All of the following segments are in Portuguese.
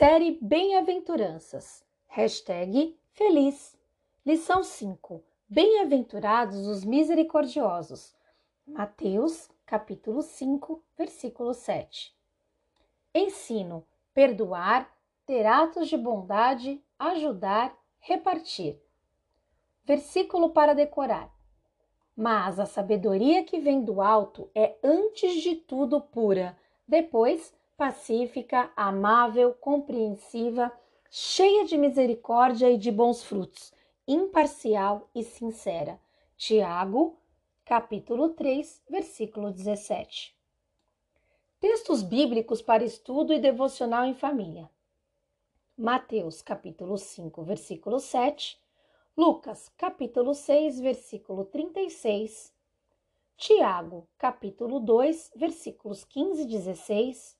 Série Bem-aventuranças. Hashtag Feliz. Lição 5. Bem-aventurados os misericordiosos. Mateus, capítulo 5, versículo 7. Ensino: perdoar, ter atos de bondade, ajudar, repartir. Versículo para decorar. Mas a sabedoria que vem do alto é antes de tudo pura, depois pacífica, amável, compreensiva, cheia de misericórdia e de bons frutos, imparcial e sincera. Tiago, capítulo 3, versículo 17. Textos bíblicos para estudo e devocional em família. Mateus, capítulo 5, versículo 7. Lucas, capítulo 6, versículo 36. Tiago, capítulo 2, versículos 15 e 16.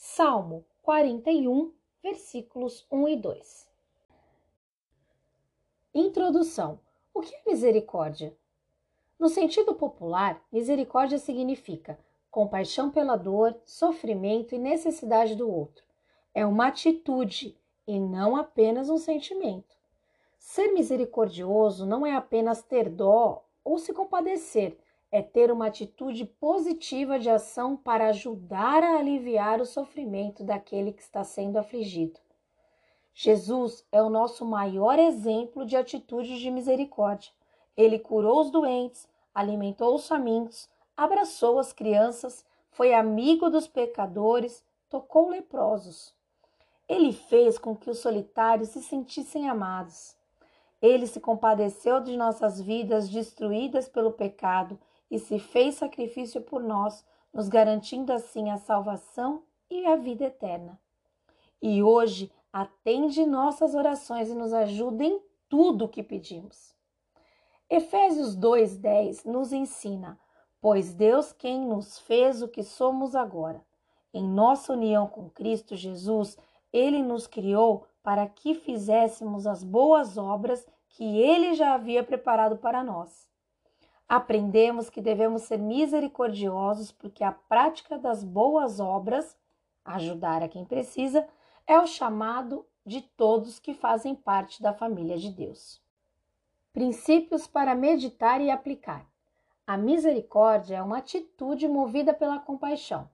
Salmo 41, versículos 1 e 2. Introdução: O que é misericórdia? No sentido popular, misericórdia significa compaixão pela dor, sofrimento e necessidade do outro. É uma atitude e não apenas um sentimento. Ser misericordioso não é apenas ter dó ou se compadecer, é ter uma atitude positiva de ação para ajudar a aliviar o sofrimento daquele que está sendo afligido. Jesus é o nosso maior exemplo de atitude de misericórdia. Ele curou os doentes, alimentou os famintos, abraçou as crianças, foi amigo dos pecadores, tocou leprosos. Ele fez com que os solitários se sentissem amados. Ele se compadeceu de nossas vidas destruídas pelo pecado e se fez sacrifício por nós, nos garantindo assim a salvação e a vida eterna. E hoje atende nossas orações e nos ajuda em tudo o que pedimos. Efésios 2:10 nos ensina: pois Deus quem nos fez o que somos agora. Em nossa união com Cristo Jesus, ele nos criou para que fizéssemos as boas obras que ele já havia preparado para nós aprendemos que devemos ser misericordiosos porque a prática das boas obras, ajudar a quem precisa, é o chamado de todos que fazem parte da família de Deus. Princípios para meditar e aplicar. A misericórdia é uma atitude movida pela compaixão.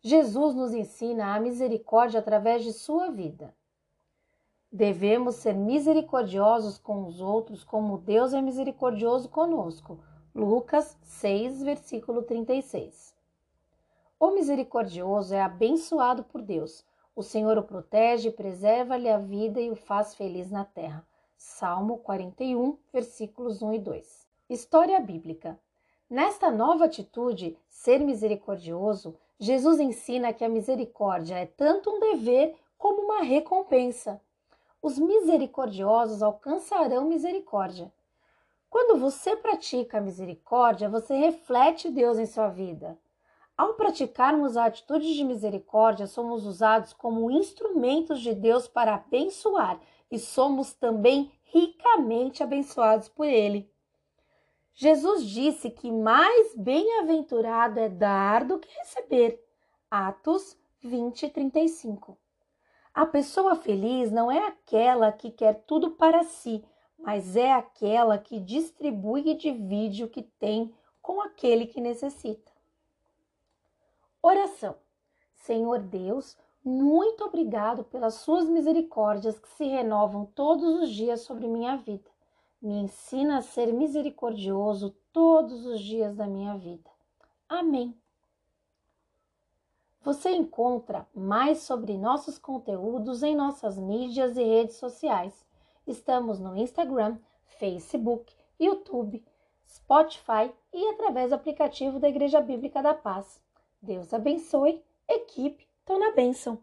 Jesus nos ensina a misericórdia através de sua vida. Devemos ser misericordiosos com os outros, como Deus é misericordioso conosco. Lucas 6, versículo 36. O misericordioso é abençoado por Deus. O Senhor o protege, preserva-lhe a vida e o faz feliz na terra. Salmo 41, versículos 1 e 2. História bíblica. Nesta nova atitude, ser misericordioso, Jesus ensina que a misericórdia é tanto um dever como uma recompensa os misericordiosos alcançarão misericórdia. Quando você pratica a misericórdia, você reflete Deus em sua vida. Ao praticarmos a atitude de misericórdia, somos usados como instrumentos de Deus para abençoar e somos também ricamente abençoados por Ele. Jesus disse que mais bem-aventurado é dar do que receber. Atos 20, 35. A pessoa feliz não é aquela que quer tudo para si, mas é aquela que distribui e divide o que tem com aquele que necessita. Oração. Senhor Deus, muito obrigado pelas suas misericórdias que se renovam todos os dias sobre minha vida. Me ensina a ser misericordioso todos os dias da minha vida. Amém. Você encontra mais sobre nossos conteúdos em nossas mídias e redes sociais. Estamos no Instagram, Facebook, YouTube, Spotify e através do aplicativo da Igreja Bíblica da Paz. Deus abençoe, equipe, tô na bênção.